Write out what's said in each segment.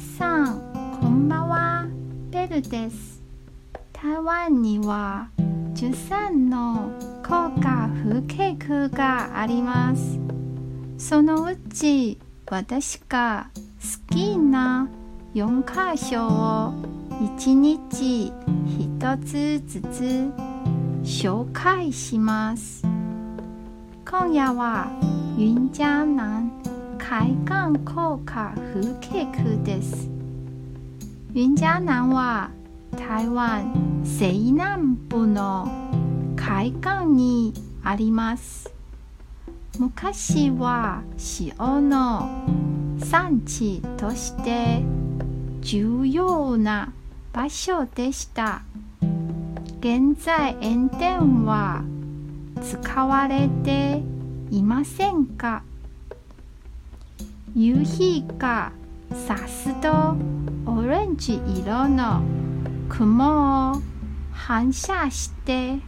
皆さんこんばんは。ベルです。台湾には13の高架風景区があります。そのうち私が好きな4箇所を1日1つずつ紹介します。今夜は雲嘉南海岸高架風景区です。雲嘉南は台湾西南部の海岸にあります。昔は塩の産地として重要な場所でした。現在塩田は使われていませんか？夕日がさすとオレンジ色の雲を反射して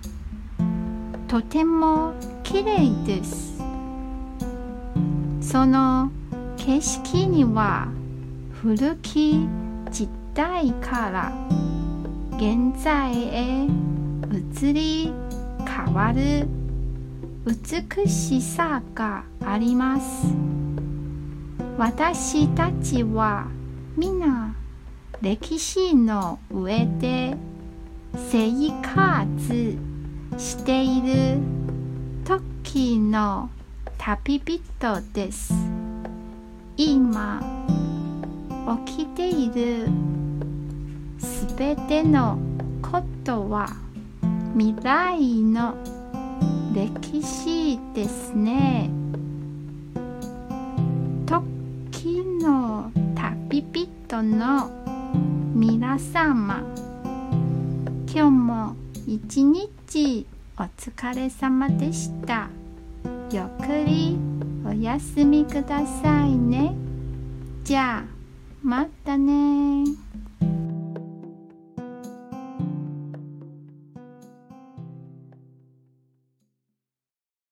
とても綺麗です。その景色には古き時代から現在へ移り変わる美しさがあります。私たちは皆歴史の上で生活している時の旅人です。今起きているすべてのことは未来の歴史ですね。人の皆様。今日も一日お疲れ様でした。ゆっくりお休みくださいね。じゃあまたね